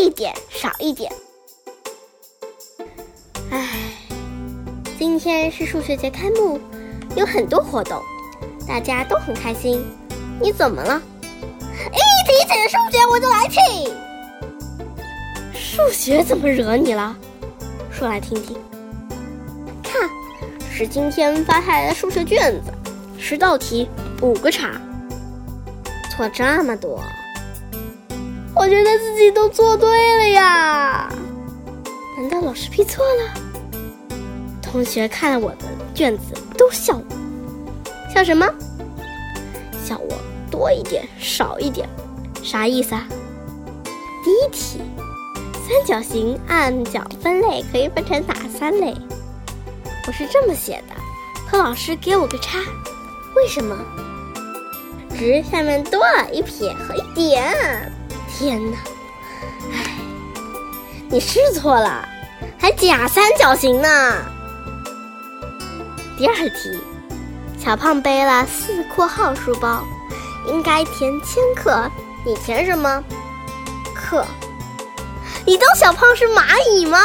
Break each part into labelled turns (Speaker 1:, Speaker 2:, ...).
Speaker 1: 一点，少一点。唉，今天是数学节开幕，有很多活动，大家都很开心。你怎么了？一提起数学我就来气。数学怎么惹你了？说来听听。看，是今天发下来的数学卷子，十道题，五个叉，错这么多。我觉得自己都做对了呀！难道老师批错了？同学看了我的卷子都笑我，笑什么？笑我多一点少一点，啥意思啊？第一题，三角形按角分类可以分成哪三类？我是这么写的，可老师给我个叉，为什么？值下面多了一撇和一点。天哪！唉，你是错了，还假三角形呢。第二题，小胖背了四括号书包，应该填千克，你填什么？克。你当小胖是蚂蚁吗？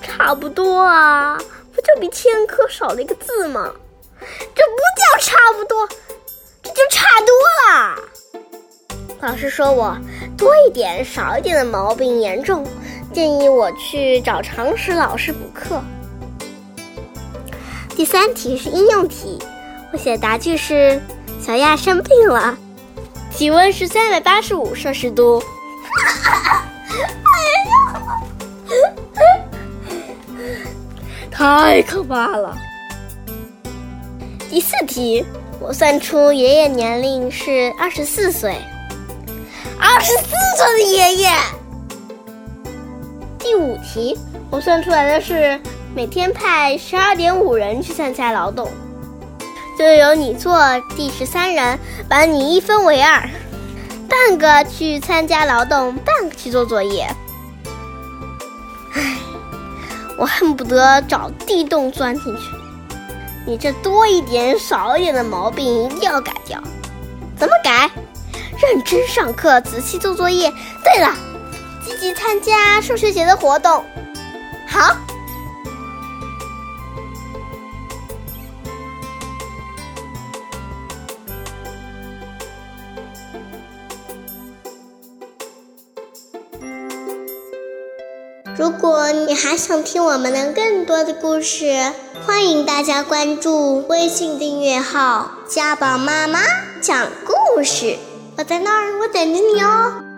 Speaker 1: 差不多啊，不就比千克少了一个字吗？这不叫老师说我多一点少一点的毛病严重，建议我去找常识老师补课。第三题是应用题，我写答句是：小亚生病了，体温是三百八十五摄氏度。太可怕了！第四题，我算出爷爷年龄是二十四岁。二十四岁的爷爷。第五题，我算出来的是每天派十二点五人去参加劳动，就由你做第十三人，把你一分为二，半个去参加劳动，半个去做作业。唉，我恨不得找地洞钻进去。你这多一点少一点的毛病一定要改掉，怎么改？认真上课，仔细做作业。对了，积极参加数学节的活动。好。如果你还想听我们的更多的故事，欢迎大家关注微信订阅号“家宝妈妈讲故事”。我在那儿，我等着你哦。